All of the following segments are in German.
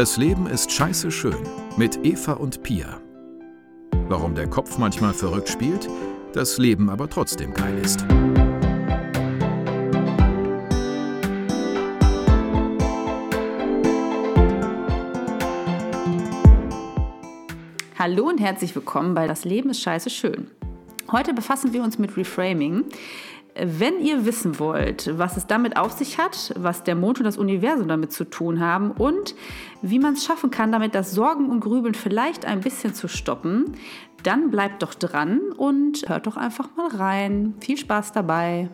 Das Leben ist scheiße schön mit Eva und Pia. Warum der Kopf manchmal verrückt spielt, das Leben aber trotzdem geil ist. Hallo und herzlich willkommen bei Das Leben ist scheiße schön. Heute befassen wir uns mit Reframing. Wenn ihr wissen wollt, was es damit auf sich hat, was der Mond und das Universum damit zu tun haben und wie man es schaffen kann, damit das Sorgen und Grübeln vielleicht ein bisschen zu stoppen, dann bleibt doch dran und hört doch einfach mal rein. Viel Spaß dabei.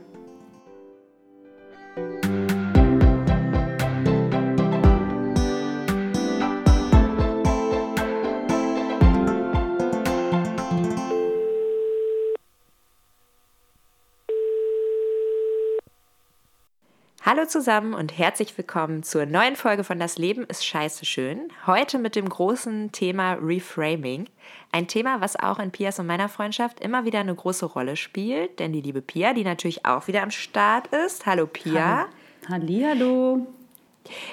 Hallo zusammen und herzlich willkommen zur neuen Folge von Das Leben ist scheiße schön. Heute mit dem großen Thema Reframing. Ein Thema, was auch in Pias und meiner Freundschaft immer wieder eine große Rolle spielt. Denn die liebe Pia, die natürlich auch wieder am Start ist. Hallo Pia. Hallihallo.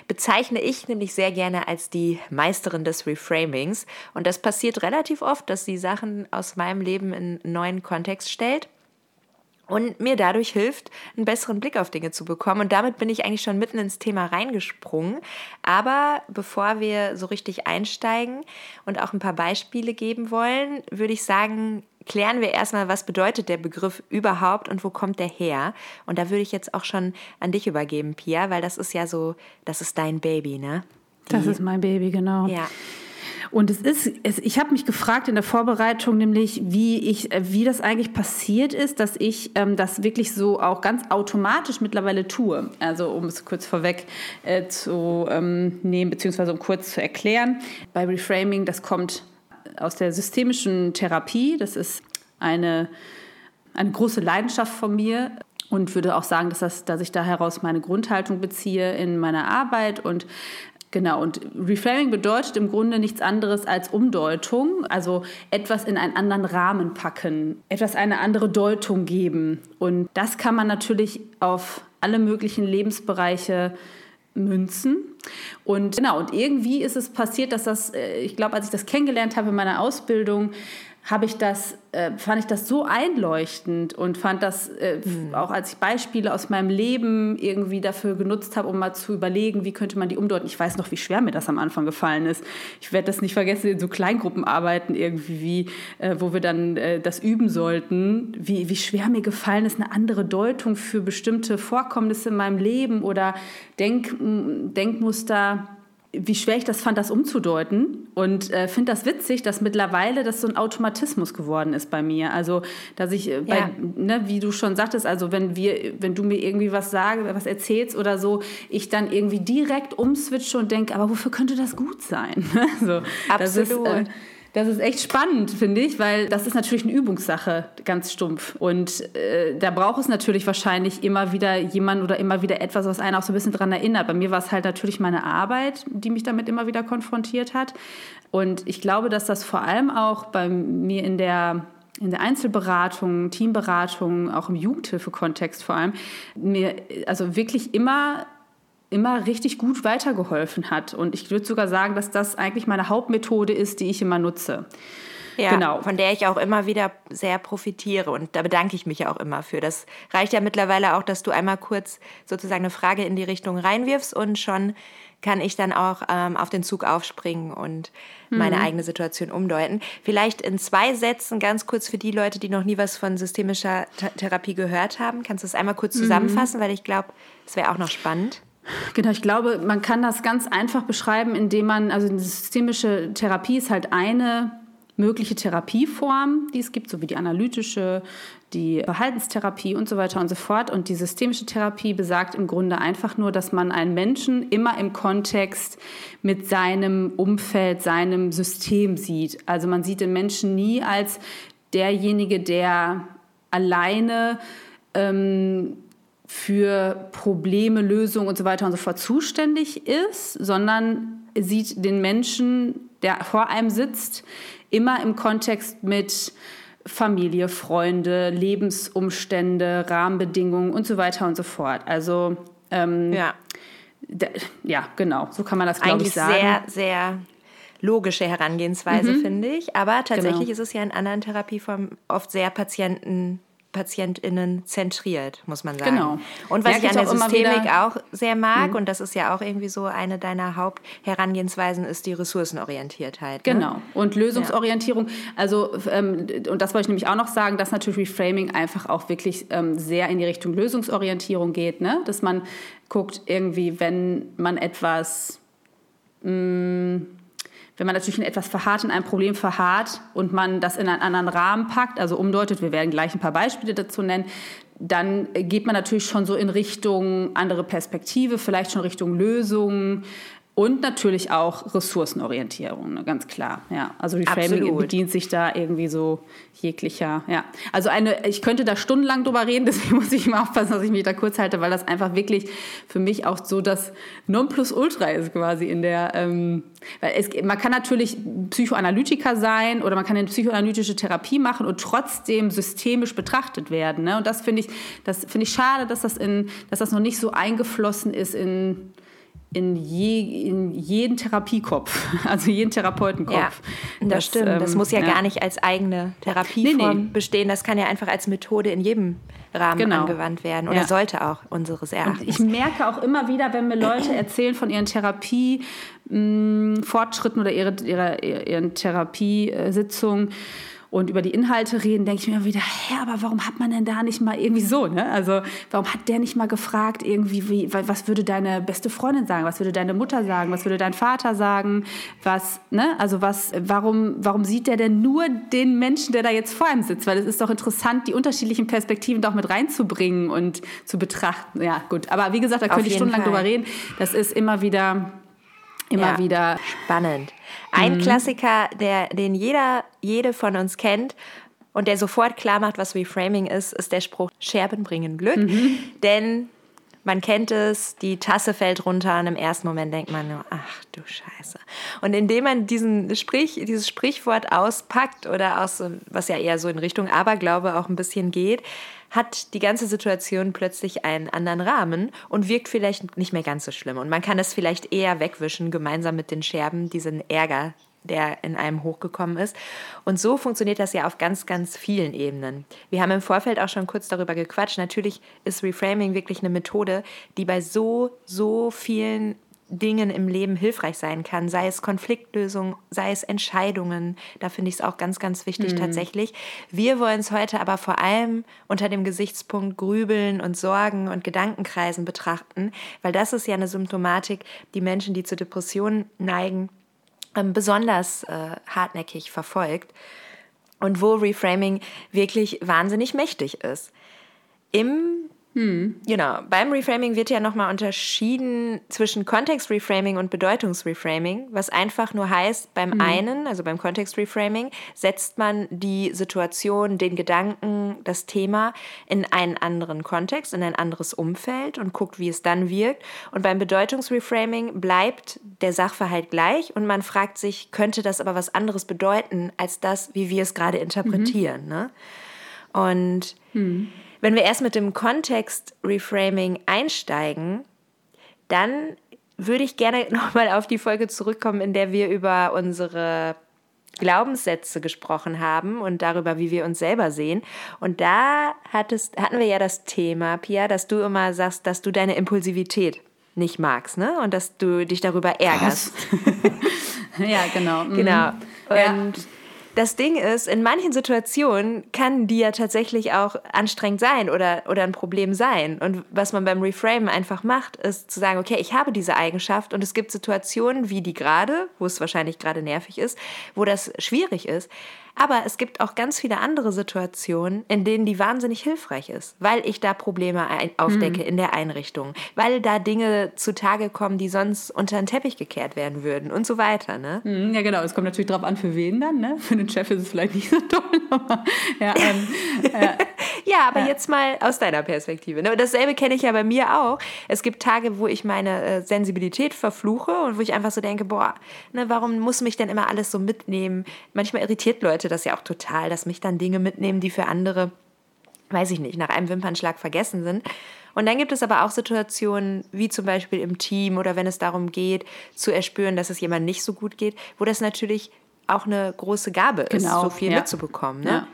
Bezeichne ich nämlich sehr gerne als die Meisterin des Reframings. Und das passiert relativ oft, dass sie Sachen aus meinem Leben in einen neuen Kontext stellt und mir dadurch hilft, einen besseren Blick auf Dinge zu bekommen. Und damit bin ich eigentlich schon mitten ins Thema reingesprungen. Aber bevor wir so richtig einsteigen und auch ein paar Beispiele geben wollen, würde ich sagen, klären wir erstmal, was bedeutet der Begriff überhaupt und wo kommt der her? Und da würde ich jetzt auch schon an dich übergeben, Pia, weil das ist ja so, das ist dein Baby, ne? Die, das ist mein Baby, genau. Ja. Und es ist, es, ich habe mich gefragt in der Vorbereitung, nämlich wie ich, äh, wie das eigentlich passiert ist, dass ich ähm, das wirklich so auch ganz automatisch mittlerweile tue. Also um es kurz vorweg äh, zu ähm, nehmen, beziehungsweise um kurz zu erklären. Bei Reframing, das kommt aus der systemischen Therapie. Das ist eine, eine große Leidenschaft von mir und würde auch sagen, dass, das, dass ich da heraus meine Grundhaltung beziehe in meiner Arbeit und Genau, und Reframing bedeutet im Grunde nichts anderes als Umdeutung, also etwas in einen anderen Rahmen packen, etwas eine andere Deutung geben. Und das kann man natürlich auf alle möglichen Lebensbereiche münzen. Und genau, und irgendwie ist es passiert, dass das, äh, ich glaube, als ich das kennengelernt habe in meiner Ausbildung, habe ich das, äh, fand ich das so einleuchtend und fand das äh, mhm. auch als ich Beispiele aus meinem Leben irgendwie dafür genutzt habe, um mal zu überlegen, wie könnte man die umdeuten. Ich weiß noch, wie schwer mir das am Anfang gefallen ist. Ich werde das nicht vergessen in so Kleingruppenarbeiten irgendwie, wie, äh, wo wir dann äh, das üben sollten, wie, wie schwer mir gefallen ist, eine andere Deutung für bestimmte Vorkommnisse in meinem Leben oder Denk, Denkmuster wie schwer ich das fand, das umzudeuten. Und äh, finde das witzig, dass mittlerweile das so ein Automatismus geworden ist bei mir. Also, dass ich, äh, bei, ne, wie du schon sagtest, also wenn wir, wenn du mir irgendwie was sagst, was erzählst oder so, ich dann irgendwie direkt umswitche und denke, aber wofür könnte das gut sein? so, Absolut. Das ist, äh, das ist echt spannend, finde ich, weil das ist natürlich eine Übungssache, ganz stumpf. Und äh, da braucht es natürlich wahrscheinlich immer wieder jemand oder immer wieder etwas, was einen auch so ein bisschen daran erinnert. Bei mir war es halt natürlich meine Arbeit, die mich damit immer wieder konfrontiert hat. Und ich glaube, dass das vor allem auch bei mir in der in der Einzelberatung, Teamberatung, auch im Jugendhilfekontext vor allem, mir also wirklich immer immer richtig gut weitergeholfen hat. Und ich würde sogar sagen, dass das eigentlich meine Hauptmethode ist, die ich immer nutze. Ja, genau. von der ich auch immer wieder sehr profitiere und da bedanke ich mich auch immer für. Das reicht ja mittlerweile auch, dass du einmal kurz sozusagen eine Frage in die Richtung reinwirfst und schon kann ich dann auch ähm, auf den Zug aufspringen und meine mhm. eigene Situation umdeuten. Vielleicht in zwei Sätzen ganz kurz für die Leute, die noch nie was von systemischer Th Therapie gehört haben. Kannst du das einmal kurz mhm. zusammenfassen, mhm. weil ich glaube, es wäre auch noch spannend. Genau, ich glaube, man kann das ganz einfach beschreiben, indem man, also eine systemische Therapie ist halt eine mögliche Therapieform, die es gibt, so wie die analytische, die Verhaltenstherapie und so weiter und so fort. Und die systemische Therapie besagt im Grunde einfach nur, dass man einen Menschen immer im Kontext mit seinem Umfeld, seinem System sieht. Also man sieht den Menschen nie als derjenige, der alleine ähm, für Probleme, Lösungen und so weiter und so fort zuständig ist, sondern sieht den Menschen, der vor einem sitzt, immer im Kontext mit Familie, Freunde, Lebensumstände, Rahmenbedingungen und so weiter und so fort. Also ähm, ja. ja, genau, so kann man das, glaube ich, sagen. Sehr, sehr logische Herangehensweise, mhm. finde ich. Aber tatsächlich genau. ist es ja in anderen Therapieformen oft sehr Patienten PatientInnen zentriert, muss man sagen. Genau. Und was Merke ich an der Systemik auch sehr mag, mhm. und das ist ja auch irgendwie so eine deiner Hauptherangehensweisen, ist die Ressourcenorientiertheit. Ne? Genau. Und Lösungsorientierung. Ja. Also, ähm, und das wollte ich nämlich auch noch sagen, dass natürlich Reframing einfach auch wirklich ähm, sehr in die Richtung Lösungsorientierung geht, ne? dass man guckt, irgendwie, wenn man etwas. Mh, mm, wenn man natürlich in etwas verharrt, in einem Problem verharrt und man das in einen anderen Rahmen packt, also umdeutet, wir werden gleich ein paar Beispiele dazu nennen, dann geht man natürlich schon so in Richtung andere Perspektive, vielleicht schon Richtung Lösungen, und natürlich auch Ressourcenorientierung, ne, ganz klar. Ja, also Reframing Absolut. bedient sich da irgendwie so jeglicher. Ja, also eine, ich könnte da stundenlang drüber reden, deswegen muss ich immer aufpassen, dass ich mich da kurz halte, weil das einfach wirklich für mich auch so das Nonplusultra ist quasi in der. Ähm, weil es, man kann natürlich Psychoanalytiker sein oder man kann eine psychoanalytische Therapie machen und trotzdem systemisch betrachtet werden. Ne? Und das finde ich, das finde ich schade, dass das in, dass das noch nicht so eingeflossen ist in in, je, in jeden Therapiekopf, also jeden Therapeutenkopf. Ja, das, das stimmt. Ähm, das muss ja, ja, gar nicht als eigene Therapieform nee, nee. bestehen. Das kann ja einfach als Methode in jedem Rahmen genau. angewandt werden oder ja. sollte auch unseres Erachtens. Und ich merke auch immer wieder, wenn mir Leute erzählen von ihren Therapiefortschritten oder ihre, ihre, ihren Therapiesitzungen, und über die Inhalte reden, denke ich mir wieder, hä, aber warum hat man denn da nicht mal irgendwie so, ne? Also warum hat der nicht mal gefragt, irgendwie, wie, was würde deine beste Freundin sagen, was würde deine Mutter sagen, was würde dein Vater sagen, was, ne? Also was, warum, warum sieht der denn nur den Menschen, der da jetzt vor ihm sitzt? Weil es ist doch interessant, die unterschiedlichen Perspektiven doch mit reinzubringen und zu betrachten. Ja, gut. Aber wie gesagt, da könnte ich stundenlang Fall. drüber reden. Das ist immer wieder immer ja, wieder spannend. Ein mhm. Klassiker, der, den jeder, jede von uns kennt und der sofort klar macht, was Reframing ist, ist der Spruch, Scherben bringen Glück. Mhm. Denn man kennt es, die Tasse fällt runter und im ersten Moment denkt man nur, ach du Scheiße. Und indem man diesen Sprich, dieses Sprichwort auspackt oder aus, was ja eher so in Richtung Aberglaube auch ein bisschen geht, hat die ganze Situation plötzlich einen anderen Rahmen und wirkt vielleicht nicht mehr ganz so schlimm. Und man kann es vielleicht eher wegwischen, gemeinsam mit den Scherben, diesen Ärger, der in einem hochgekommen ist. Und so funktioniert das ja auf ganz, ganz vielen Ebenen. Wir haben im Vorfeld auch schon kurz darüber gequatscht. Natürlich ist Reframing wirklich eine Methode, die bei so, so vielen Dingen im Leben hilfreich sein kann, sei es Konfliktlösung, sei es Entscheidungen. Da finde ich es auch ganz, ganz wichtig mhm. tatsächlich. Wir wollen es heute aber vor allem unter dem Gesichtspunkt Grübeln und Sorgen und Gedankenkreisen betrachten, weil das ist ja eine Symptomatik, die Menschen, die zu Depressionen neigen, ähm, besonders äh, hartnäckig verfolgt und wo Reframing wirklich wahnsinnig mächtig ist. Im hm. Genau. Beim Reframing wird ja nochmal unterschieden zwischen Kontext-Reframing und Bedeutungs-Reframing, was einfach nur heißt, beim hm. einen, also beim Kontext-Reframing, setzt man die Situation, den Gedanken, das Thema in einen anderen Kontext, in ein anderes Umfeld und guckt, wie es dann wirkt. Und beim Bedeutungs-Reframing bleibt der Sachverhalt gleich und man fragt sich, könnte das aber was anderes bedeuten als das, wie wir es gerade interpretieren. Mhm. Ne? Und hm. Wenn wir erst mit dem Kontext Reframing einsteigen, dann würde ich gerne nochmal auf die Folge zurückkommen, in der wir über unsere Glaubenssätze gesprochen haben und darüber, wie wir uns selber sehen. Und da hattest, hatten wir ja das Thema, Pia, dass du immer sagst, dass du deine Impulsivität nicht magst, ne? Und dass du dich darüber ärgerst. ja, genau. Genau. Mhm. Und ja das Ding ist, in manchen Situationen kann die ja tatsächlich auch anstrengend sein oder, oder ein Problem sein. Und was man beim Reframe einfach macht, ist zu sagen, okay, ich habe diese Eigenschaft und es gibt Situationen wie die gerade, wo es wahrscheinlich gerade nervig ist, wo das schwierig ist. Aber es gibt auch ganz viele andere Situationen, in denen die wahnsinnig hilfreich ist, weil ich da Probleme aufdecke mhm. in der Einrichtung, weil da Dinge zutage kommen, die sonst unter den Teppich gekehrt werden würden und so weiter. Ne? Mhm, ja, genau. Es kommt natürlich darauf an, für wen dann. Ne? Für den Chef ist es vielleicht nicht so toll. Aber, ja, ähm, äh, ja, aber ja. jetzt mal aus deiner Perspektive. Ne? Dasselbe kenne ich ja bei mir auch. Es gibt Tage, wo ich meine äh, Sensibilität verfluche und wo ich einfach so denke, boah, ne, warum muss mich denn immer alles so mitnehmen? Manchmal irritiert Leute Leute das ja auch total, dass mich dann Dinge mitnehmen, die für andere, weiß ich nicht, nach einem Wimpernschlag vergessen sind. Und dann gibt es aber auch Situationen, wie zum Beispiel im Team oder wenn es darum geht, zu erspüren, dass es jemandem nicht so gut geht, wo das natürlich auch eine große Gabe ist, Genau, so viel ja. mitzubekommen. Ne?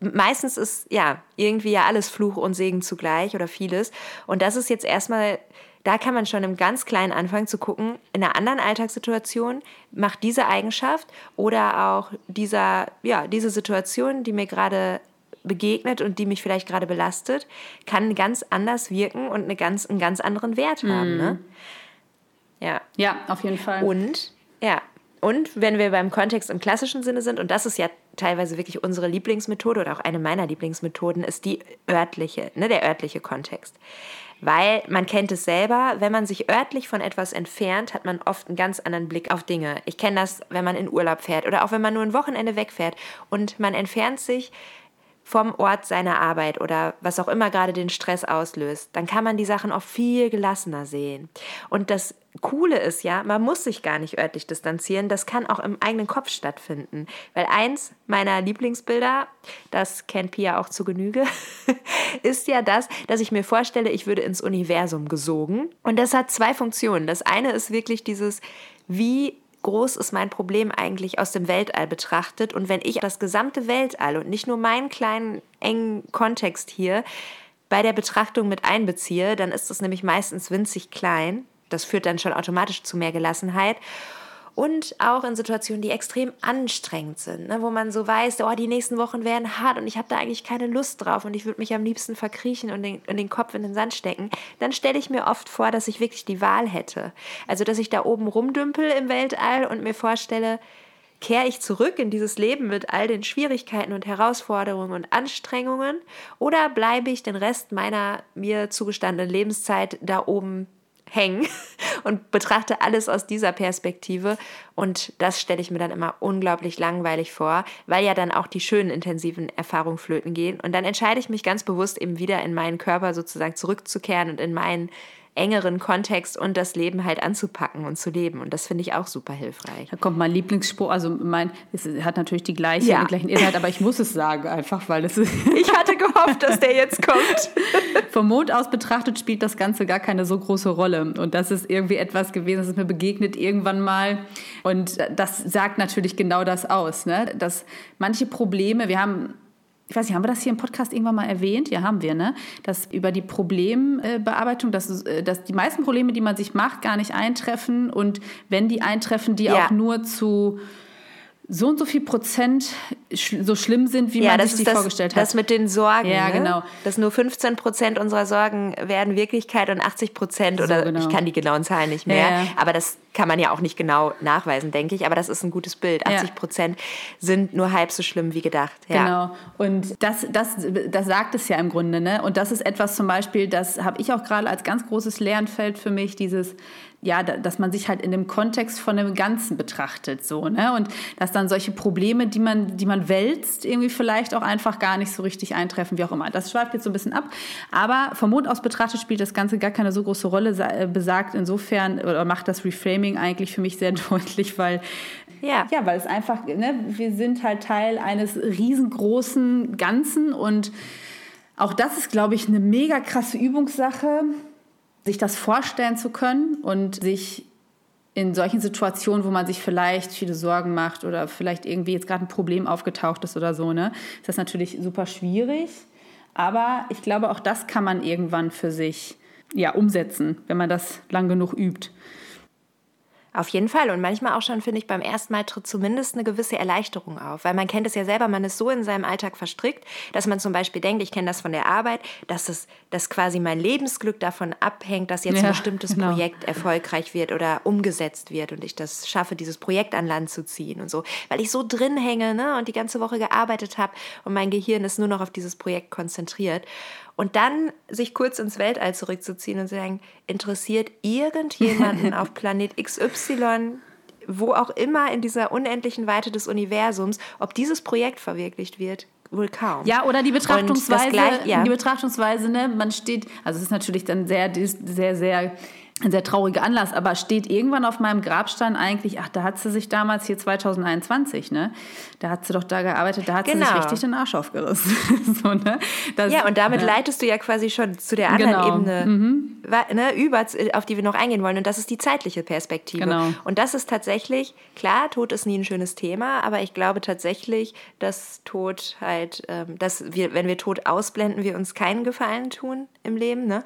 Ja. Meistens ist ja irgendwie ja alles Fluch und Segen zugleich oder vieles. Und das ist jetzt erstmal, da kann man schon im ganz kleinen anfangen zu gucken, in einer anderen Alltagssituation macht diese Eigenschaft oder auch dieser, ja, diese Situation, die mir gerade begegnet und die mich vielleicht gerade belastet, kann ganz anders wirken und eine ganz, einen ganz anderen Wert haben. Ne? Ja. Ja, auf jeden Fall. Und, ja, und wenn wir beim Kontext im klassischen Sinne sind, und das ist ja teilweise wirklich unsere Lieblingsmethode oder auch eine meiner Lieblingsmethoden, ist die örtliche, ne, der örtliche Kontext. Weil man kennt es selber, wenn man sich örtlich von etwas entfernt, hat man oft einen ganz anderen Blick auf Dinge. Ich kenne das, wenn man in Urlaub fährt oder auch wenn man nur ein Wochenende wegfährt und man entfernt sich vom Ort seiner Arbeit oder was auch immer gerade den Stress auslöst, dann kann man die Sachen auch viel gelassener sehen. Und das Coole ist ja, man muss sich gar nicht örtlich distanzieren, das kann auch im eigenen Kopf stattfinden. Weil eins meiner Lieblingsbilder, das kennt Pia auch zu Genüge, ist ja das, dass ich mir vorstelle, ich würde ins Universum gesogen. Und das hat zwei Funktionen. Das eine ist wirklich dieses, wie groß ist mein Problem eigentlich aus dem Weltall betrachtet. Und wenn ich das gesamte Weltall und nicht nur meinen kleinen engen Kontext hier bei der Betrachtung mit einbeziehe, dann ist es nämlich meistens winzig klein. Das führt dann schon automatisch zu mehr Gelassenheit. Und auch in Situationen, die extrem anstrengend sind, ne, wo man so weiß, oh, die nächsten Wochen werden hart und ich habe da eigentlich keine Lust drauf und ich würde mich am liebsten verkriechen und den, und den Kopf in den Sand stecken, dann stelle ich mir oft vor, dass ich wirklich die Wahl hätte. Also, dass ich da oben rumdümpel im Weltall und mir vorstelle, kehre ich zurück in dieses Leben mit all den Schwierigkeiten und Herausforderungen und Anstrengungen oder bleibe ich den Rest meiner mir zugestandenen Lebenszeit da oben hängen und betrachte alles aus dieser Perspektive. Und das stelle ich mir dann immer unglaublich langweilig vor, weil ja dann auch die schönen intensiven Erfahrungen flöten gehen. Und dann entscheide ich mich ganz bewusst eben wieder in meinen Körper sozusagen zurückzukehren und in meinen engeren Kontext und das Leben halt anzupacken und zu leben. Und das finde ich auch super hilfreich. Da kommt mein Lieblingsspruch, also mein, es hat natürlich die gleiche, Ja. den gleichen Inhalt, aber ich muss es sagen einfach, weil es Ich hatte gehofft, dass der jetzt kommt. vom Mond aus betrachtet spielt das Ganze gar keine so große Rolle. Und das ist irgendwie etwas gewesen, das ist mir begegnet irgendwann mal. Und das sagt natürlich genau das aus, ne? dass manche Probleme, wir haben ich weiß nicht, haben wir das hier im Podcast irgendwann mal erwähnt? Ja, haben wir, ne? Dass über die Problembearbeitung, dass, äh, dass die meisten Probleme, die man sich macht, gar nicht eintreffen und wenn die eintreffen, die Ja. auch nur zu so und so viel Prozent sch so schlimm sind, wie Ja, man das sich die das, vorgestellt hat. das mit den Sorgen. Ja, ne? genau. Dass nur 15 Prozent unserer Sorgen werden Wirklichkeit und 80 Prozent, oder genau. ich kann die genauen Zahlen nicht mehr, Ja, ja. aber das kann man ja auch nicht genau nachweisen, denke ich. Aber das ist ein gutes Bild. Ja. 80 Prozent sind nur halb so schlimm wie gedacht. Genau. Und das, das, das sagt es ja im Grunde. Ne? Und das ist etwas zum Beispiel, das habe ich auch gerade als ganz großes Lernfeld für mich, dieses, ja, da- dass man sich halt in dem Kontext von dem Ganzen betrachtet. So, ne? Und dass dann solche Probleme, die man, die man wälzt, irgendwie vielleicht auch einfach gar nicht so richtig eintreffen, wie auch immer. Das schweift jetzt so ein bisschen ab. Aber vom Mond aus betrachtet spielt das Ganze gar keine so große Rolle, äh, besagt insofern oder macht das Reframing eigentlich für mich sehr deutlich, weil Ja. ja, weil es einfach, ne, wir sind halt Teil eines riesengroßen Ganzen und auch das ist, glaube ich, eine mega krasse Übungssache, sich das vorstellen zu können und sich in solchen Situationen, wo man sich vielleicht viele Sorgen macht oder vielleicht irgendwie jetzt gerade ein Problem aufgetaucht ist oder so, ne, ist das natürlich super schwierig. Aber ich glaube, auch das kann man irgendwann für sich ja, umsetzen, wenn man das lang genug übt. Auf jeden Fall. Und manchmal auch schon, finde ich, beim ersten Mal tritt zumindest eine gewisse Erleichterung auf. Weil man kennt es ja selber, man ist so in seinem Alltag verstrickt, dass man zum Beispiel denkt, ich kenne das von der Arbeit, dass, es, dass quasi mein Lebensglück davon abhängt, dass jetzt Ja, ein bestimmtes genau. Projekt erfolgreich wird oder umgesetzt wird und ich das schaffe, dieses Projekt an Land zu ziehen und so. Weil ich so drin hänge ne, und die ganze Woche gearbeitet habe und mein Gehirn ist nur noch auf dieses Projekt konzentriert. Und dann sich kurz ins Weltall zurückzuziehen und zu sagen, interessiert irgendjemanden auf Planet XY, wo auch immer in dieser unendlichen Weite des Universums, ob dieses Projekt verwirklicht wird? Wohl kaum. Ja, oder die Betrachtungsweise, gleich- ja. die Betrachtungsweise, ne, man steht, also es ist natürlich dann sehr, sehr, sehr ein sehr trauriger Anlass, aber steht irgendwann auf meinem Grabstein eigentlich, ach, da hat sie sich damals hier 2021, ne? Da hat sie doch da gearbeitet, da hat genau. sie sich genau. richtig den Arsch aufgerissen. so, ne? Das, ja, und damit ja. leitest du ja quasi schon zu der anderen genau. Ebene mhm. ne, über, auf die wir noch eingehen wollen. Und das ist die zeitliche Perspektive. Genau. Und das ist tatsächlich, klar, Tod ist nie ein schönes Thema, aber ich glaube tatsächlich, dass Tod halt, ähm, dass wir, wenn wir Tod ausblenden, wir uns keinen Gefallen tun im Leben. Ne?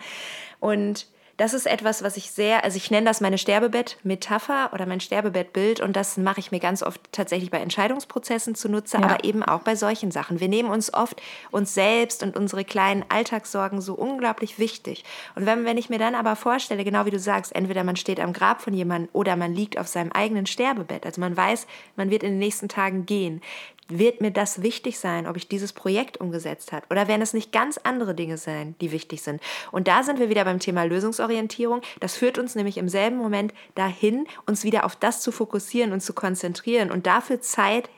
Und das ist etwas, was ich sehr, also ich nenne das meine Sterbebett-Metapher oder mein Sterbebettbild und das mache ich mir ganz oft tatsächlich bei Entscheidungsprozessen zunutze, ja. aber eben auch bei solchen Sachen. Wir nehmen uns oft uns selbst und unsere kleinen Alltagssorgen so unglaublich wichtig. Und wenn, wenn ich mir dann aber vorstelle, genau wie du sagst, entweder man steht am Grab von jemandem oder man liegt auf seinem eigenen Sterbebett, also man weiß, man wird in den nächsten Tagen gehen, wird mir das wichtig sein, ob ich dieses Projekt umgesetzt habe? Oder werden es nicht ganz andere Dinge sein, die wichtig sind? Und da sind wir wieder beim Thema Lösungsorientierung. Das führt uns nämlich im selben Moment dahin, uns wieder auf das zu fokussieren und zu konzentrieren und dafür Zeit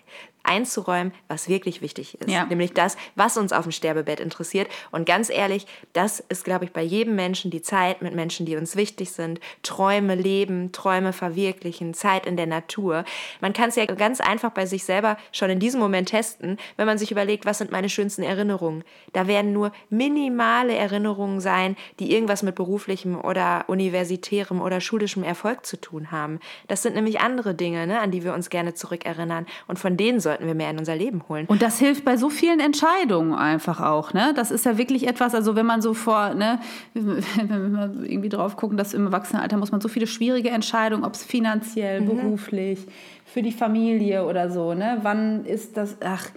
einzuräumen, was wirklich wichtig ist. Ja. Nämlich das, was uns auf dem Sterbebett interessiert. Und ganz ehrlich, das ist, glaube ich, bei jedem Menschen die Zeit mit Menschen, die uns wichtig sind. Träume leben, Träume verwirklichen, Zeit in der Natur. Man kann es ja ganz einfach bei sich selber schon in diesem Moment testen, wenn man sich überlegt, was sind meine schönsten Erinnerungen. Da werden nur minimale Erinnerungen sein, die irgendwas mit beruflichem oder universitärem oder schulischem Erfolg zu tun haben. Das sind nämlich andere Dinge, ne, an die wir uns gerne zurückerinnern. Und von denen soll sollten wir mehr in unser Leben holen. Und das hilft bei so vielen Entscheidungen einfach auch. Ne? Das ist ja wirklich etwas, also wenn man so vor, ne, wenn wir irgendwie drauf gucken, dass im Erwachsenenalter muss man so viele schwierige Entscheidungen, ob es finanziell, mhm. Für die Familie oder so, ne? Wann ist das, ach,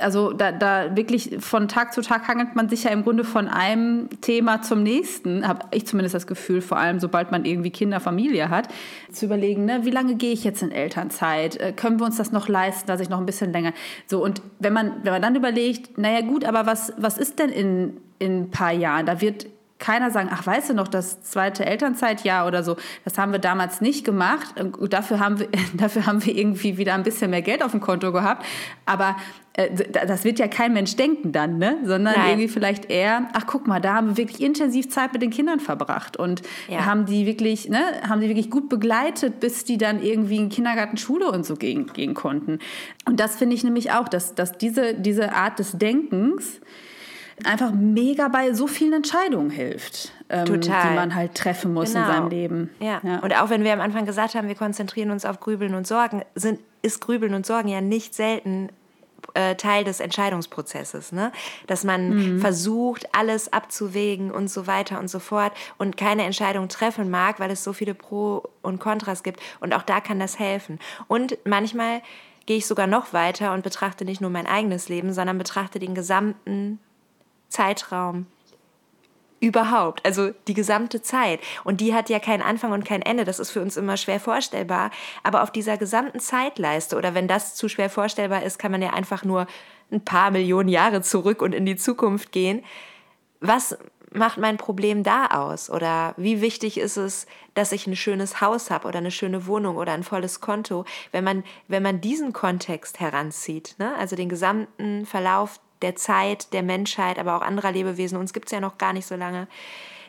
also da, da wirklich von Tag zu Tag hangelt man sich ja im Grunde von einem Thema zum nächsten, habe ich zumindest das Gefühl, vor allem sobald man irgendwie Kinder, Familie hat, zu überlegen, ne, wie lange gehe ich jetzt in Elternzeit? Äh, können wir uns das noch leisten, dass ich noch ein bisschen länger, so und wenn man, wenn man dann überlegt, naja gut, aber was, was ist denn in, in ein paar Jahren? Da wird keiner sagen, ach, weißt du noch, das zweite Elternzeitjahr oder so, das haben wir damals nicht gemacht. Dafür haben wir, dafür haben wir irgendwie wieder ein bisschen mehr Geld auf dem Konto gehabt. Aber äh, das wird ja kein Mensch denken dann, ne? sondern Nein. irgendwie vielleicht eher, ach guck mal, da haben wir wirklich intensiv Zeit mit den Kindern verbracht und ja. haben die wirklich, ne, haben die wirklich gut begleitet, bis die dann irgendwie in Kindergarten, Schule und so gehen, gehen konnten. Und das finde ich nämlich auch, dass, dass diese, diese Art des Denkens, einfach mega bei so vielen Entscheidungen hilft, ähm, die man halt treffen muss genau. in seinem Leben. Ja. ja. Und auch wenn wir am Anfang gesagt haben, wir konzentrieren uns auf Grübeln und Sorgen, sind, ist Grübeln und Sorgen ja nicht selten äh, Teil des Entscheidungsprozesses, ne? dass man mhm. versucht, alles abzuwägen und so weiter und so fort und keine Entscheidung treffen mag, weil es so viele Pro und Kontras gibt. Und auch da kann das helfen. Und manchmal gehe ich sogar noch weiter und betrachte nicht nur mein eigenes Leben, sondern betrachte den gesamten Zeitraum überhaupt, also die gesamte Zeit. Und die hat ja keinen Anfang und kein Ende. Das ist für uns immer schwer vorstellbar. Aber auf dieser gesamten Zeitleiste, oder wenn das zu schwer vorstellbar ist, kann man ja einfach nur ein paar Millionen Jahre zurück und in die Zukunft gehen. Was macht mein Problem da aus? Oder wie wichtig ist es, dass ich ein schönes Haus habe oder eine schöne Wohnung oder ein volles Konto? Wenn man, wenn man diesen Kontext heranzieht, ne? also den gesamten Verlauf der Zeit, der Menschheit, aber auch anderer Lebewesen, uns gibt es ja noch gar nicht so lange,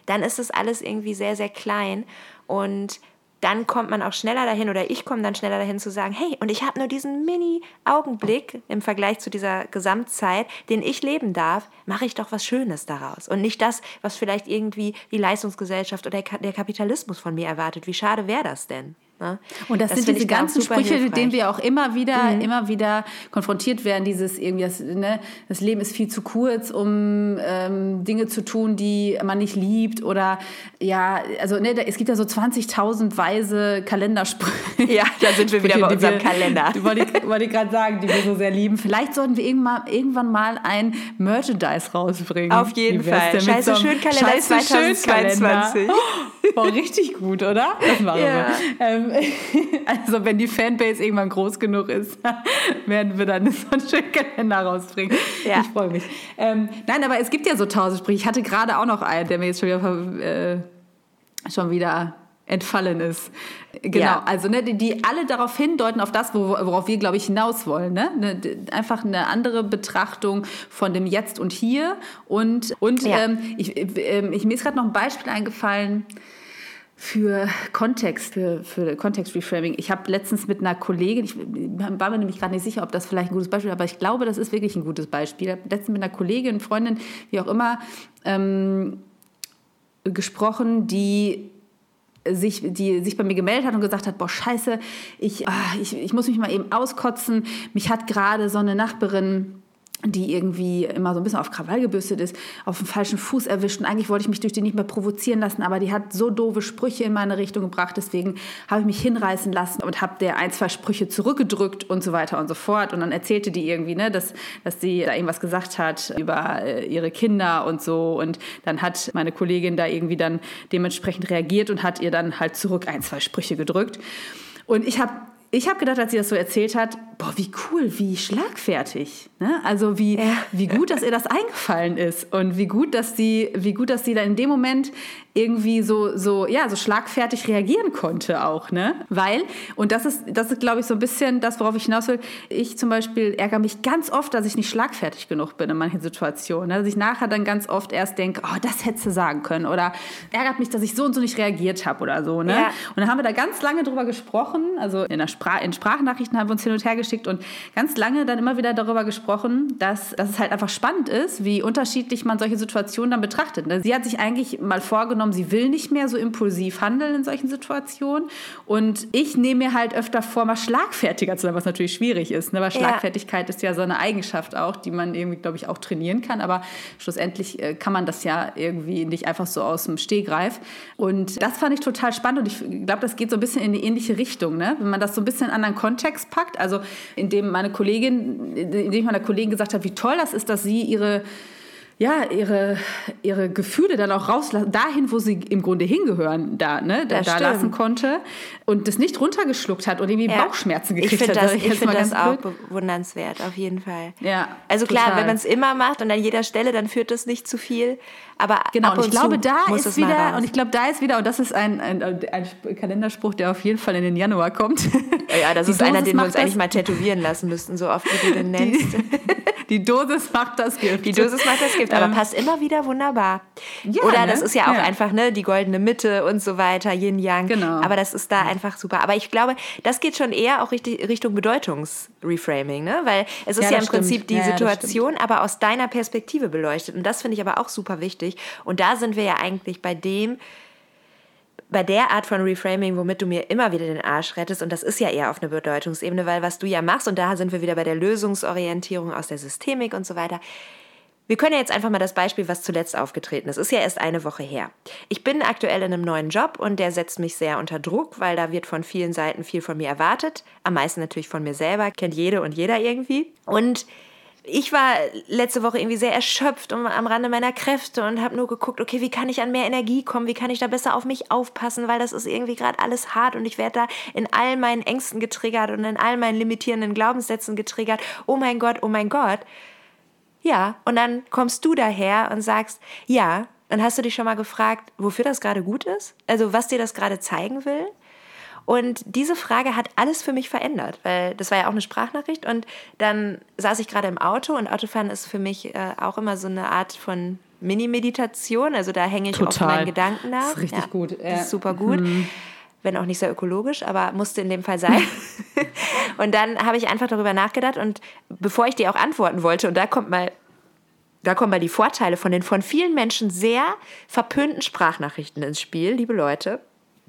dann ist das alles irgendwie sehr, sehr klein und dann kommt man auch schneller dahin oder ich komme dann schneller dahin zu sagen, hey, und ich habe nur diesen Mini-Augenblick im Vergleich zu dieser Gesamtzeit, den ich leben darf, mache ich doch was Schönes daraus. Und nicht das, was vielleicht irgendwie die Leistungsgesellschaft oder der Kapitalismus von mir erwartet. Wie schade wäre das denn? Ne? Und das, das sind diese ganzen Sprüche, mit denen wir auch immer wieder, mhm. immer wieder konfrontiert werden. Dieses irgendwie, das, ne, das Leben ist viel zu kurz, um ähm, Dinge zu tun, die man nicht liebt. Oder ja, also ne, es gibt ja so 20.000 weise Kalendersprüche. Ja, da sind wir wieder bei unserem wir, Kalender. Wollte ich, wollte ich gerade sagen, die wir so sehr lieben. Vielleicht sollten wir irgendwann, irgendwann mal ein Merchandise rausbringen. Auf jeden Fall. Scheiße, so schön Kalender Scheiße 2022. Schön War richtig gut, oder? Das machen ja. wir. Ähm, also wenn die Fanbase irgendwann groß genug ist, werden wir dann so einen schönen Kalender rausbringen. Ja. Ich freue mich. Ähm, nein, aber es gibt ja so tausend Sprüche. Ich hatte gerade auch noch einen, der mir jetzt schon wieder, äh, schon wieder entfallen ist. Genau, ja. also ne, die, die, alle darauf hindeuten, auf das, worauf wir, glaube ich, hinaus wollen. Ne? ne einfach eine andere Betrachtung von dem Jetzt und Hier. Und, und ja. ähm, ich, äh, ich, mir ist gerade noch ein Beispiel eingefallen, für Kontext, für, Kontext-Reframing. Ich habe letztens mit einer Kollegin, ich war mir nämlich gerade nicht sicher, ob das vielleicht ein gutes Beispiel ist, aber ich glaube, das ist wirklich ein gutes Beispiel. Ich habe letztens mit einer Kollegin, Freundin, wie auch immer, ähm, gesprochen, die sich, die sich bei mir gemeldet hat und gesagt hat, boah, scheiße, ich, ah, ich, ich muss mich mal eben auskotzen. Mich hat gerade so eine Nachbarin die irgendwie immer so ein bisschen auf Krawall gebürstet ist, auf dem falschen Fuß erwischt. Und eigentlich wollte ich mich durch die nicht mehr provozieren lassen, aber die hat so doofe Sprüche in meine Richtung gebracht. Deswegen habe ich mich hinreißen lassen und habe der ein, zwei Sprüche zurückgedrückt und so weiter und so fort. Und dann erzählte die irgendwie, ne, dass, dass sie da irgendwas gesagt hat über äh, ihre Kinder und so. Und dann hat meine Kollegin da irgendwie dann dementsprechend reagiert und hat ihr dann halt zurück ein, zwei Sprüche gedrückt. Und ich habe ich habe gedacht, als sie das so erzählt hat, boah, wie cool, wie schlagfertig. Ne? Also wie, ja. wie gut, dass ihr das eingefallen ist und wie gut, dass sie, wie gut, dass sie da in dem Moment irgendwie so, so, ja, so schlagfertig reagieren konnte auch, ne? Weil, und das ist, das ist, glaube ich, so ein bisschen das, worauf ich hinaus will. Ich zum Beispiel ärgere mich ganz oft, dass ich nicht schlagfertig genug bin in manchen Situationen. Ne? Dass ich nachher dann ganz oft erst denke, oh, das hättest du sagen können. Oder ärgert mich, dass ich so und so nicht reagiert habe oder so, ne? Ja. Und dann haben wir da ganz lange drüber gesprochen, also in, der Spra in Sprachnachrichten haben wir uns hin und her geschickt und ganz lange dann immer wieder darüber gesprochen, dass, dass es halt einfach spannend ist, wie unterschiedlich man solche Situationen dann betrachtet. Ne? Sie hat sich eigentlich mal vorgenommen, sie will nicht mehr so impulsiv handeln in solchen Situationen. Und ich nehme mir halt öfter vor, mal schlagfertiger zu sein, was natürlich schwierig ist. Ne? Weil Schlagfertigkeit ja. ist ja so eine Eigenschaft auch, die man irgendwie, glaube ich, auch trainieren kann. Aber schlussendlich äh, kann man das ja irgendwie nicht einfach so aus dem Stehgreif. Und das fand ich total spannend und ich glaube, das geht so ein bisschen in eine ähnliche Richtung. Ne? Wenn man das so ein bisschen in einen anderen Kontext packt, also indem meine Kollegin, indem ich meiner Kollegin gesagt habe, wie toll das ist, dass sie ihre ja, ihre, ihre Gefühle dann auch rauslassen, dahin, wo sie im Grunde hingehören, da, ne, da, da lassen konnte und das nicht runtergeschluckt hat und irgendwie ja. Bauchschmerzen gekriegt ich hat. Das, ich finde das auch bewundernswert, auf jeden Fall. Ja, also klar, total. wenn man es immer macht und an jeder Stelle, dann führt das nicht zu viel. Aber genau, und ich glaube, da ist wieder, und ich glaube, da ist wieder, und das ist ein, ein, ein, Kalenderspruch, der auf jeden Fall in den Januar kommt. Ja, das ist einer, den wir uns eigentlich mal tätowieren lassen müssten, so oft wie du den nennst. Die, die Dosis macht das Gift. Die Dosis macht das Gift, aber ähm, passt immer wieder wunderbar. Ja, Oder ne? das ist ja auch ja. einfach ne, die goldene Mitte und so weiter, Yin Yang. Genau. Aber das ist da einfach super. Aber ich glaube, das geht schon eher auch richtig, Richtung Bedeutungsreframing, ne? Weil es ist ja, ja im stimmt. Prinzip die Situation, aber aus deiner Perspektive beleuchtet. Und das finde ich aber auch super wichtig. Und da sind wir ja eigentlich bei dem, bei der Art von Reframing, womit du mir immer wieder den Arsch rettest, und das ist ja eher auf einer Bedeutungsebene, weil was du ja machst, und da sind wir wieder bei der Lösungsorientierung aus der Systemik und so weiter. Wir können ja jetzt einfach mal das Beispiel, was zuletzt aufgetreten ist. Ist ja erst eine Woche her. Ich bin aktuell in einem neuen Job und der setzt mich sehr unter Druck, weil da wird von vielen Seiten viel von mir erwartet. Am meisten natürlich von mir selber, kennt jede und jeder irgendwie. Und ich war letzte Woche irgendwie sehr erschöpft und am Rande meiner Kräfte und habe nur geguckt, okay, wie kann ich an mehr Energie kommen, wie kann ich da besser auf mich aufpassen, weil das ist irgendwie gerade alles hart und ich werde da in all meinen Ängsten getriggert und in all meinen limitierenden Glaubenssätzen getriggert. Oh mein Gott, oh mein Gott. Ja, und dann kommst du daher und sagst, ja, und hast du dich schon mal gefragt, wofür das gerade gut ist? Also was dir das gerade zeigen will? Und diese Frage hat alles für mich verändert, weil das war ja auch eine Sprachnachricht und dann saß ich gerade im Auto und Autofahren ist für mich äh, auch immer so eine Art von Mini-Meditation. Also da hänge ich Total. auf meinen Gedanken nach. Das ist richtig ja, gut. Ja. Das ist super gut. Mhm. Wenn auch nicht sehr ökologisch, aber musste in dem Fall sein. und dann habe ich einfach darüber nachgedacht und bevor ich dir auch antworten wollte, und da kommt mal da kommen mal die Vorteile von den von vielen Menschen sehr verpönten Sprachnachrichten ins Spiel, liebe Leute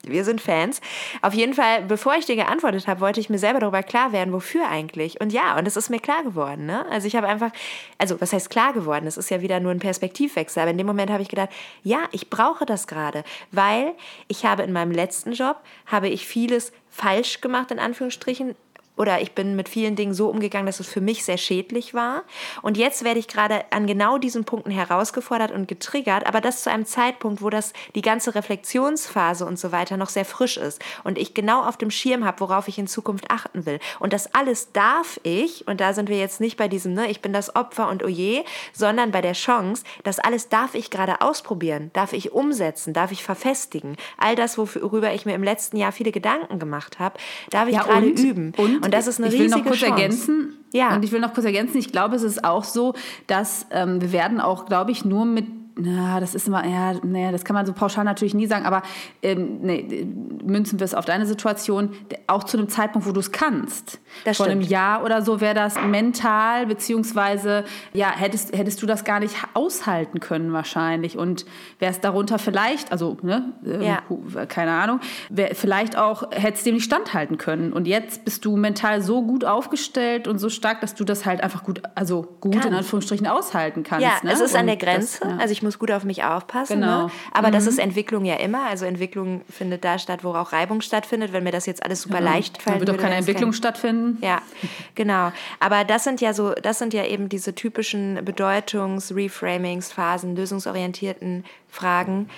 wir sind Fans. Auf jeden Fall, bevor ich dir geantwortet habe, wollte ich mir selber darüber klar werden, wofür eigentlich. Und ja, und es ist mir klar geworden. Ne? Also ich habe einfach, also was heißt klar geworden? Es ist ja wieder nur ein Perspektivwechsel. Aber in dem Moment habe ich gedacht, ja, ich brauche das gerade, weil ich habe in meinem letzten Job, habe ich vieles falsch gemacht, in Anführungsstrichen, oder ich bin mit vielen Dingen so umgegangen, dass es für mich sehr schädlich war. Und jetzt werde ich gerade an genau diesen Punkten herausgefordert und getriggert, aber das zu einem Zeitpunkt, wo das die ganze Reflexionsphase und so weiter noch sehr frisch ist und ich genau auf dem Schirm habe, worauf ich in Zukunft achten will. Und das alles darf ich, und da sind wir jetzt nicht bei diesem, ne, ich bin das Opfer und oje, sondern bei der Chance, das alles darf ich gerade ausprobieren, darf ich umsetzen, darf ich verfestigen. All das, worüber ich mir im letzten Jahr viele Gedanken gemacht habe, darf ich ja, gerade üben. Und und das ist eine ich riesige will noch kurz Chance. ergänzen. Ja. Und ich will noch kurz ergänzen, ich glaube, es ist auch so, dass ähm, wir werden auch, glaube ich, nur mit na, das ist immer, ja, naja, das kann man so pauschal natürlich nie sagen, aber ähm, nee, münzen wir es auf deine Situation, auch zu einem Zeitpunkt, wo du es kannst. Das Vor einem Jahr oder so wäre das mental, beziehungsweise, ja, hättest, hättest du das gar nicht aushalten können wahrscheinlich und wärst darunter vielleicht, also, ne, äh, ja. keine Ahnung, wär, vielleicht auch, hättest dem nicht standhalten können und jetzt bist du mental so gut aufgestellt und so stark, dass du das halt einfach gut, also gut Kann. in Anführungsstrichen aushalten kannst. Ja, ne? es ist und an der Grenze, das, ja. also ich muss gut auf mich aufpassen. Genau. Ne? Aber mhm. das ist Entwicklung ja immer. Also Entwicklung findet da statt, wo auch Reibung stattfindet. Wenn mir das jetzt alles super genau. leicht fällt. Da wird doch keine Entwicklung kein... stattfinden. Ja, genau. Aber das sind ja so, das sind ja eben diese typischen Bedeutungs-, Reframings, Phasen, lösungsorientierten Fragen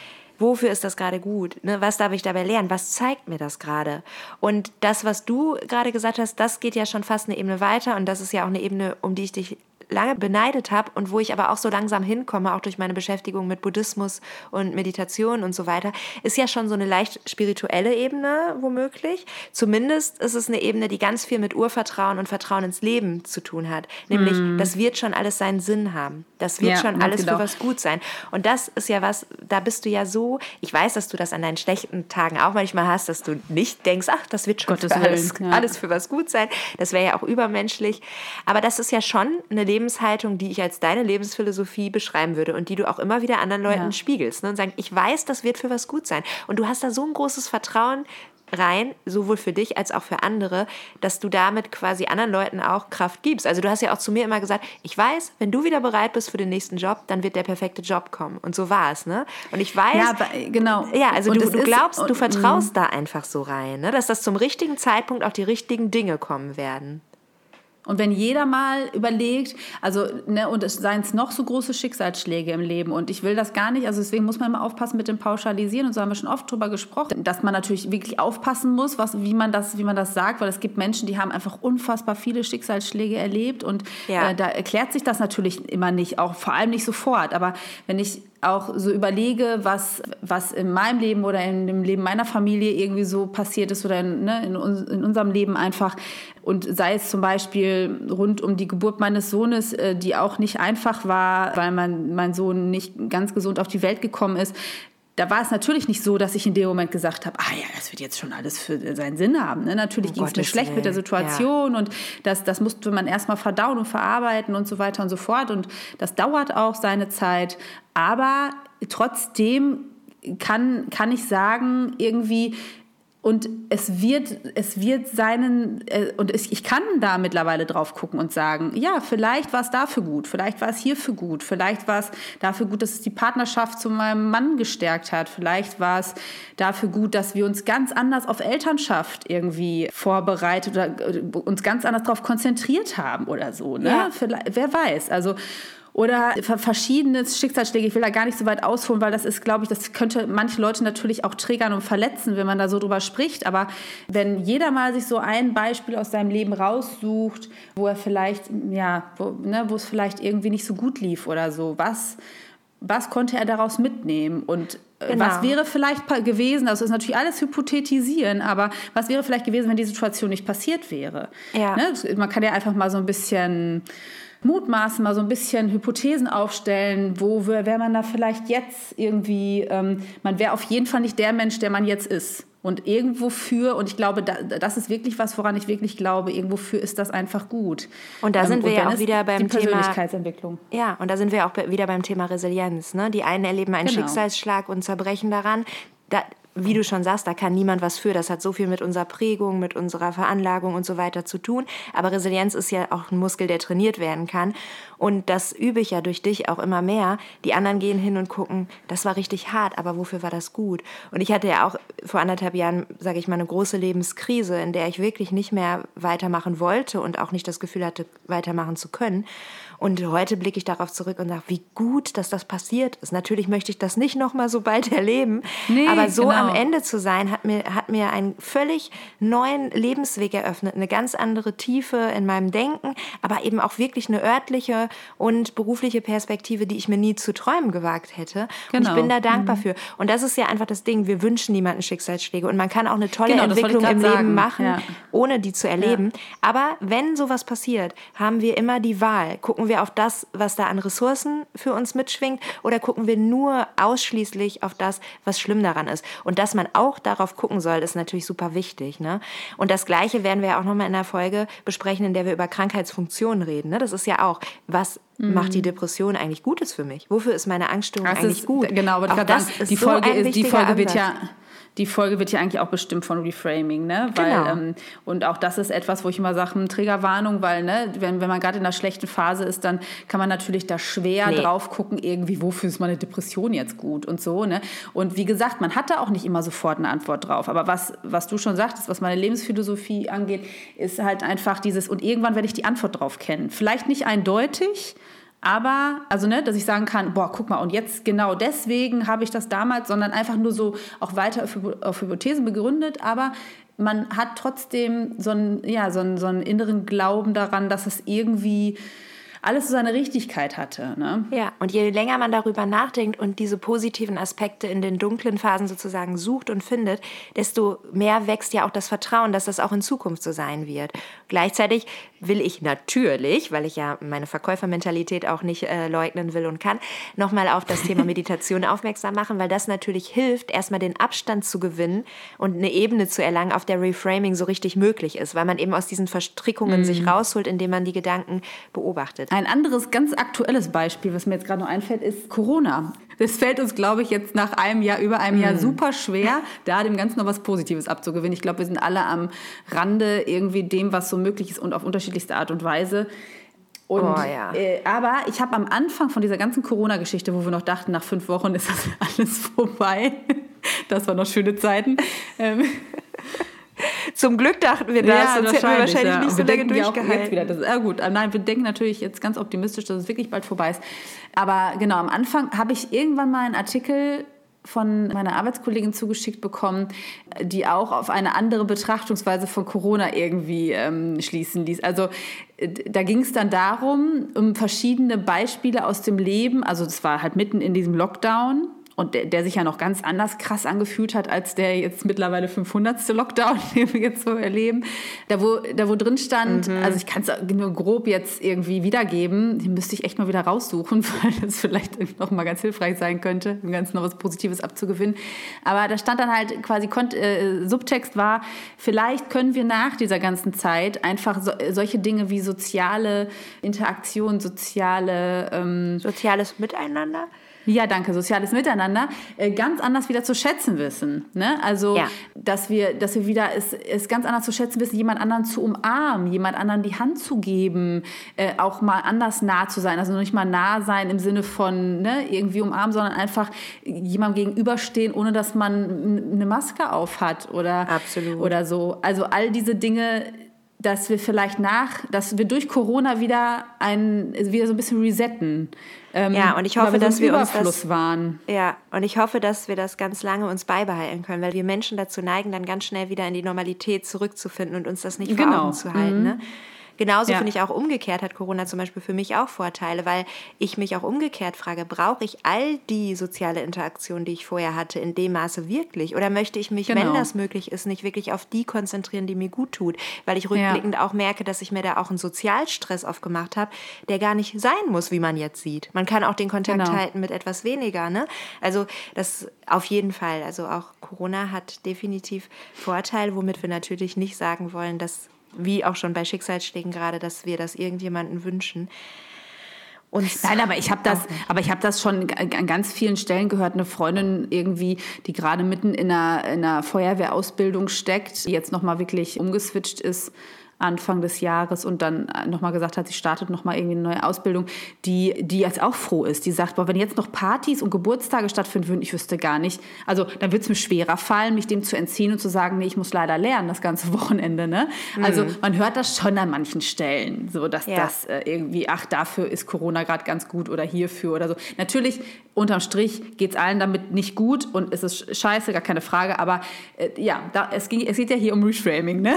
wofür ist das gerade gut? Ne? Was darf ich dabei lernen? Was zeigt mir das gerade? Und das, was du gerade gesagt hast, das geht ja schon fast eine Ebene weiter und das ist ja auch eine Ebene, um die ich dich lange beneidet habe und wo ich aber auch so langsam hinkomme, auch durch meine Beschäftigung mit Buddhismus und Meditation und so weiter, ist ja schon so eine leicht spirituelle Ebene womöglich. Zumindest ist es eine Ebene, die ganz viel mit Urvertrauen und Vertrauen ins Leben zu tun hat. Nämlich, mm. das wird schon alles seinen Sinn haben. Das wird ja, schon alles genau. für was gut sein. Und das ist ja was, da bist du ja so, ich weiß, dass du das an deinen schlechten Tagen auch manchmal hast, dass du nicht denkst, ach, das wird schon für alles, ja. alles für was gut sein. Das wäre ja auch übermenschlich. Aber das ist ja schon eine Lebensweise, Lebenshaltung, die ich als deine Lebensphilosophie beschreiben würde und die du auch immer wieder anderen Leuten ja. spiegelst ne? und sagen, ich weiß, das wird für was gut sein. Und du hast da so ein großes Vertrauen rein, sowohl für dich als auch für andere, dass du damit quasi anderen Leuten auch Kraft gibst. Also du hast ja auch zu mir immer gesagt, ich weiß, wenn du wieder bereit bist für den nächsten Job, dann wird der perfekte Job kommen. Und so war es, ne? Und ich weiß, ja, aber, genau. Ja, also du, du, glaubst, und, du vertraust und, da einfach so rein, ne? dass das zum richtigen Zeitpunkt auch die richtigen Dinge kommen werden. Und wenn jeder mal überlegt, also, ne, und es seien es noch so große Schicksalsschläge im Leben, und ich will das gar nicht, also deswegen muss man immer aufpassen mit dem Pauschalisieren, und so haben wir schon oft drüber gesprochen, dass man natürlich wirklich aufpassen muss, was, wie, man das, wie man das sagt, weil es gibt Menschen, die haben einfach unfassbar viele Schicksalsschläge erlebt, und ja. äh, da erklärt sich das natürlich immer nicht, auch vor allem nicht sofort. Aber wenn ich auch so überlege, was, was in meinem Leben oder in dem Leben meiner Familie irgendwie so passiert ist oder in, ne, in, in unserem Leben einfach. Und sei es zum Beispiel rund um die Geburt meines Sohnes, äh, die auch nicht einfach war, weil mein, mein Sohn nicht ganz gesund auf die Welt gekommen ist da war es natürlich nicht so, dass ich in dem Moment gesagt habe, ah ja, das wird jetzt schon alles für seinen Sinn haben. Ne? Natürlich oh ging es mir schlecht Willen. mit der Situation ja. und das, das musste man erstmal verdauen und verarbeiten und so weiter und so fort. Und das dauert auch seine Zeit. Aber trotzdem kann, kann ich sagen, irgendwie und es wird, es wird seinen, äh, und es, ich kann da mittlerweile drauf gucken und sagen, ja, vielleicht war es dafür gut, vielleicht war es hierfür gut, vielleicht war es dafür gut, dass es die Partnerschaft zu meinem Mann gestärkt hat, vielleicht war es dafür gut, dass wir uns ganz anders auf Elternschaft irgendwie vorbereitet oder äh, uns ganz anders darauf konzentriert haben oder so. Ne? Ja. Vielleicht, wer weiß. Also, oder verschiedene Schicksalsschläge. Ich will da gar nicht so weit ausholen, weil das ist, glaube ich, das könnte manche Leute natürlich auch triggern und verletzen, wenn man da so drüber spricht. Aber wenn jeder mal sich so ein Beispiel aus seinem Leben raussucht, wo er vielleicht, ja, wo, ne, wo es vielleicht irgendwie nicht so gut lief oder so, was, was konnte er daraus mitnehmen? Und äh, Genau. Was wäre vielleicht gewesen, das ist natürlich alles hypothetisieren, aber was wäre vielleicht gewesen, wenn die Situation nicht passiert wäre? Ja. Ne? Man kann ja einfach mal so ein bisschen mutmaßen, mal so ein bisschen Hypothesen aufstellen, wo wäre man da vielleicht jetzt irgendwie, ähm, man wäre auf jeden Fall nicht der Mensch, der man jetzt ist. Und irgendwo für, und ich glaube, das ist wirklich was, woran ich wirklich glaube, irgendwo für ist das einfach gut. Und da ähm, sind wir ja auch wieder beim Thema Persönlichkeitsentwicklung. Ja, und da sind wir auch wieder beim Thema Resilienz. Ne? Die einen erleben einen genau. Schicksalsschlag und zerbrechen daran. Da, wie du schon sagst, da kann niemand was für. Das hat so viel mit unserer Prägung, mit unserer Veranlagung und so weiter zu tun. Aber Resilienz ist ja auch ein Muskel, der trainiert werden kann. Und das übe ich ja durch dich auch immer mehr. Die anderen gehen hin und gucken, das war richtig hart, aber wofür war das gut? Und ich hatte ja auch vor anderthalb Jahren, sage ich mal, eine große Lebenskrise, in der ich wirklich nicht mehr weitermachen wollte und auch nicht das Gefühl hatte, weitermachen zu können. Und heute blicke ich darauf zurück und sage, wie gut, dass das passiert ist. Natürlich möchte ich das nicht noch mal so bald erleben, nee, aber so genau. Am Ende zu sein, hat mir, hat mir einen völlig neuen Lebensweg eröffnet, eine ganz andere Tiefe in meinem Denken, aber eben auch wirklich eine örtliche und berufliche Perspektive, die ich mir nie zu träumen gewagt hätte. Genau. Und ich bin da genau. dankbar mhm. für. Und das ist ja einfach das Ding, wir wünschen niemanden Schicksalsschläge und man kann auch eine tolle genau, Entwicklung im sagen. Leben machen, ja. ohne die zu erleben. Ja. Aber wenn sowas passiert, haben wir immer die Wahl. Gucken wir auf das, was da an Ressourcen für uns mitschwingt oder gucken wir nur ausschließlich auf das, was schlimm daran ist. Und dass man auch darauf gucken soll, ist natürlich super wichtig. Ne? Und das Gleiche werden wir ja auch nochmal in einer Folge besprechen, in der wir über Krankheitsfunktionen reden. Ne? Das ist ja auch, was mhm. macht die Depression eigentlich Gutes für mich? Wofür ist meine Angststörung das eigentlich ist, gut? Genau, aber das sagen, ist die Folge, so ist, die Folge wird ja die Folge wird ja eigentlich auch bestimmt von Reframing, ne? Weil, genau. Ähm, und auch das ist etwas, wo ich immer sage, hm, Triggerwarnung, weil, ne, wenn, wenn man gerade in einer schlechten Phase ist, dann kann man natürlich da schwer nee. drauf gucken, irgendwie, wofür ist meine Depression jetzt gut und so, ne? Und wie gesagt, man hat da auch nicht immer sofort eine Antwort drauf. Aber was, was du schon sagtest, was meine Lebensphilosophie angeht, ist halt einfach dieses, und irgendwann werde ich die Antwort drauf kennen. Vielleicht nicht eindeutig, aber, also, ne, dass ich sagen kann, boah, guck mal, und jetzt genau deswegen habe ich das damals, sondern einfach nur so auch weiter auf, auf Hypothesen begründet, aber man hat trotzdem so einen, ja, so einen, so einen inneren Glauben daran, dass es irgendwie alles so seine Richtigkeit hatte. Ne? Ja, und je länger man darüber nachdenkt und diese positiven Aspekte in den dunklen Phasen sozusagen sucht und findet, desto mehr wächst ja auch das Vertrauen, dass das auch in Zukunft so sein wird. Gleichzeitig will ich natürlich, weil ich ja meine Verkäufermentalität auch nicht äh, leugnen will und kann, nochmal auf das Thema Meditation aufmerksam machen, weil das natürlich hilft, erstmal den Abstand zu gewinnen und eine Ebene zu erlangen, auf der Reframing so richtig möglich ist, weil man eben aus diesen Verstrickungen mhm. sich rausholt, indem man die Gedanken beobachtet. Ein anderes ganz aktuelles Beispiel, was mir jetzt gerade noch einfällt, ist Corona. Das fällt uns, glaube ich, jetzt nach einem Jahr, über einem Jahr mm. super schwer, da dem Ganzen noch was Positives abzugewinnen. Ich glaube, wir sind alle am Rande irgendwie dem, was so möglich ist und auf unterschiedlichste Art und Weise. Und, oh, ja. äh, aber ich habe am Anfang von dieser ganzen Corona-Geschichte, wo wir noch dachten, nach fünf Wochen ist das alles vorbei. Das waren noch schöne Zeiten. Ähm, zum Glück dachten wir das, ja, sonst hätten wir wahrscheinlich ja. nicht so lange durchgehalten. Wieder, das, ja gut, nein, wir denken natürlich jetzt ganz optimistisch, dass es wirklich bald vorbei ist. Aber genau, am Anfang habe ich irgendwann mal einen Artikel von meiner Arbeitskollegin zugeschickt bekommen, die auch auf eine andere Betrachtungsweise von Corona irgendwie ähm, schließen ließ. Also da ging es dann darum, um verschiedene Beispiele aus dem Leben. Also das war halt mitten in diesem Lockdown und der, der, sich ja noch ganz anders krass angefühlt hat als der jetzt mittlerweile 500. Lockdown, den wir jetzt so erleben. Da wo, da wo drin stand, mhm. also ich kann es nur grob jetzt irgendwie wiedergeben, den müsste ich echt mal wieder raussuchen, weil das vielleicht noch mal ganz hilfreich sein könnte, dem Ganzen noch was Positives abzugewinnen. Aber da stand dann halt quasi, äh, Subtext war, vielleicht können wir nach dieser ganzen Zeit einfach so, solche Dinge wie soziale Interaktion, soziale... Ähm, Soziales Miteinander? Ja, danke. Soziales Miteinander äh, ganz anders wieder zu schätzen wissen. Ne? Also, ja. dass wir, dass wir wieder es, es ganz anders zu schätzen wissen, jemand anderen zu umarmen, jemand anderen die Hand zu geben, äh, auch mal anders nah zu sein. Also nicht mal nah sein im Sinne von ne, irgendwie umarmen, sondern einfach jemandem gegenüberstehen, ohne dass man eine Maske auf hat oder, Absolut. oder so. Also all diese Dinge dass wir vielleicht nach, dass wir durch Corona wieder ein, wieder so ein bisschen resetten. Ähm, ja, und ich hoffe, wir dass wir uns das, waren. Ja, und ich hoffe, dass wir das ganz lange uns beibehalten können, weil wir Menschen dazu neigen, dann ganz schnell wieder in die Normalität zurückzufinden und uns das nicht vor genau. Augen zu halten. Mhm. Ne? Genauso ja. finde ich auch umgekehrt hat Corona zum Beispiel für mich auch Vorteile, weil ich mich auch umgekehrt frage, brauche ich all die soziale Interaktion, die ich vorher hatte, in dem Maße wirklich? Oder möchte ich mich, genau. wenn das möglich ist, nicht wirklich auf die konzentrieren, die mir gut tut? Weil ich rückblickend ja. auch merke, dass ich mir da auch einen Sozialstress aufgemacht habe, der gar nicht sein muss, wie man jetzt sieht. Man kann auch den Kontakt genau. halten mit etwas weniger. Ne? Also das auf jeden Fall. Also auch Corona hat definitiv Vorteile, womit wir natürlich nicht sagen wollen, dass wie auch schon bei Schicksalsschlägen gerade, dass wir das irgendjemanden wünschen. Uns Nein, aber ich habe das, aber ich habe das schon an ganz vielen Stellen gehört. Eine Freundin irgendwie, die gerade mitten in einer, in einer Feuerwehrausbildung steckt, die jetzt noch mal wirklich umgeswitcht ist Anfang des Jahres und dann äh, nochmal gesagt hat, sie startet nochmal irgendwie eine neue Ausbildung, die, die jetzt auch froh ist. Die sagt, boah, wenn jetzt noch Partys und Geburtstage stattfinden würden, ich wüsste gar nicht. Also dann würde es mir schwerer fallen, mich dem zu entziehen und zu sagen, nee, ich muss leider lernen das ganze Wochenende. Ne? Also mhm. man hört das schon an manchen Stellen, so dass ja. das äh, irgendwie, ach, dafür ist Corona gerade ganz gut oder hierfür oder so. Natürlich, unterm Strich geht es allen damit nicht gut und es ist scheiße, gar keine Frage, aber äh, ja, da, es, ging, es geht ja hier um Reframing. Ne?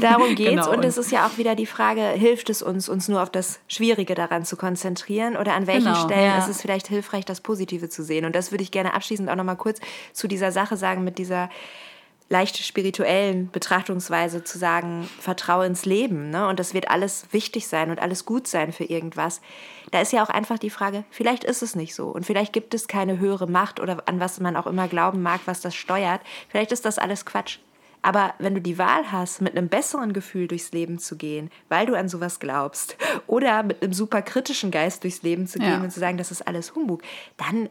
Darum geht es genau. Und es ist ja auch wieder die Frage, hilft es uns, uns nur auf das Schwierige daran zu konzentrieren oder an welchen genau, Stellen ja. ist es vielleicht hilfreich, das Positive zu sehen? Und das würde ich gerne abschließend auch nochmal kurz zu dieser Sache sagen, mit dieser leicht spirituellen Betrachtungsweise zu sagen, vertraue ins Leben ne? und das wird alles wichtig sein und alles gut sein für irgendwas. Da ist ja auch einfach die Frage, vielleicht ist es nicht so und vielleicht gibt es keine höhere Macht oder an was man auch immer glauben mag, was das steuert. Vielleicht ist das alles Quatsch. Aber wenn du die Wahl hast, mit einem besseren Gefühl durchs Leben zu gehen, weil du an sowas glaubst, oder mit einem super kritischen Geist durchs Leben zu gehen ja. und zu sagen, das ist alles Humbug, dann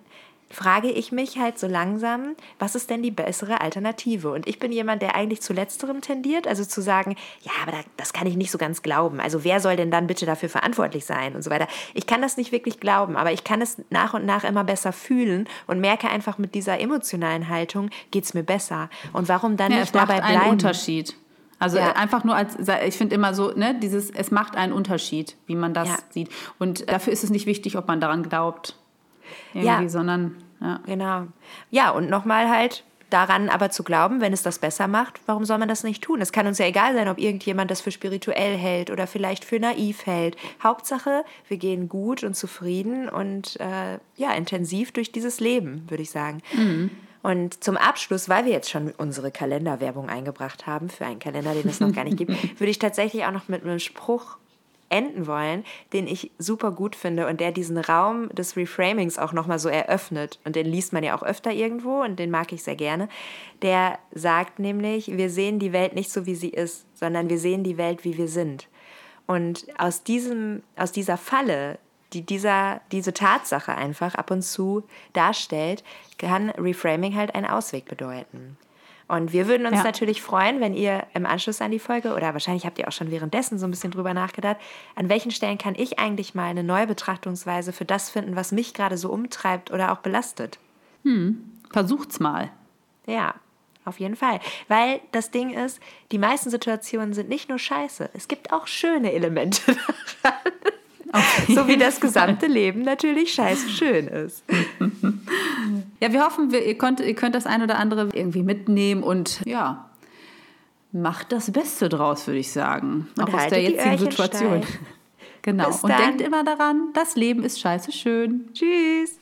frage ich mich halt so langsam, was ist denn die bessere Alternative? Und ich bin jemand, der eigentlich zu letzterem tendiert, also zu sagen, ja, aber das kann ich nicht so ganz glauben. Also wer soll denn dann bitte dafür verantwortlich sein und so weiter. Ich kann das nicht wirklich glauben, aber ich kann es nach und nach immer besser fühlen und merke einfach mit dieser emotionalen Haltung geht es mir besser. Und warum dann ja, nicht dabei bleiben? Einen Unterschied. Also ja. einfach nur als, ich finde immer so, ne, dieses, es macht einen Unterschied, wie man das ja. sieht. Und dafür ist es nicht wichtig, ob man daran glaubt irgendwie, ja. sondern ja. Genau. Ja, und nochmal halt daran aber zu glauben, wenn es das besser macht, warum soll man das nicht tun? Es kann uns ja egal sein, ob irgendjemand das für spirituell hält oder vielleicht für naiv hält. Hauptsache, wir gehen gut und zufrieden und äh, ja, intensiv durch dieses Leben, würde ich sagen. Mhm. Und zum Abschluss, weil wir jetzt schon unsere Kalenderwerbung eingebracht haben, für einen Kalender, den es noch gar nicht gibt, würde ich tatsächlich auch noch mit einem Spruch enden wollen, den ich super gut finde und der diesen Raum des Reframings auch nochmal so eröffnet. Und den liest man ja auch öfter irgendwo und den mag ich sehr gerne. Der sagt nämlich, wir sehen die Welt nicht so, wie sie ist, sondern wir sehen die Welt, wie wir sind. Und aus, diesem, aus dieser Falle, die dieser, diese Tatsache einfach ab und zu darstellt, kann Reframing halt einen Ausweg bedeuten. Und wir würden uns ja. natürlich freuen, wenn ihr im Anschluss an die Folge oder wahrscheinlich habt ihr auch schon währenddessen so ein bisschen drüber nachgedacht, an welchen Stellen kann ich eigentlich mal eine neue Betrachtungsweise für das finden, was mich gerade so umtreibt oder auch belastet. Hm, versucht's mal. Ja, auf jeden Fall. Weil das Ding ist, die meisten Situationen sind nicht nur scheiße, es gibt auch schöne Elemente daran. so wie das gesamte Leben natürlich scheiße schön ist. Ja, wir hoffen, wir, ihr, könnt, ihr könnt das ein oder andere irgendwie mitnehmen und ja, macht das Beste draus, würde ich sagen. Und Auch aus der jetzigen Situation. Steil. Genau. Und denkt immer daran, das Leben ist scheiße schön. Tschüss.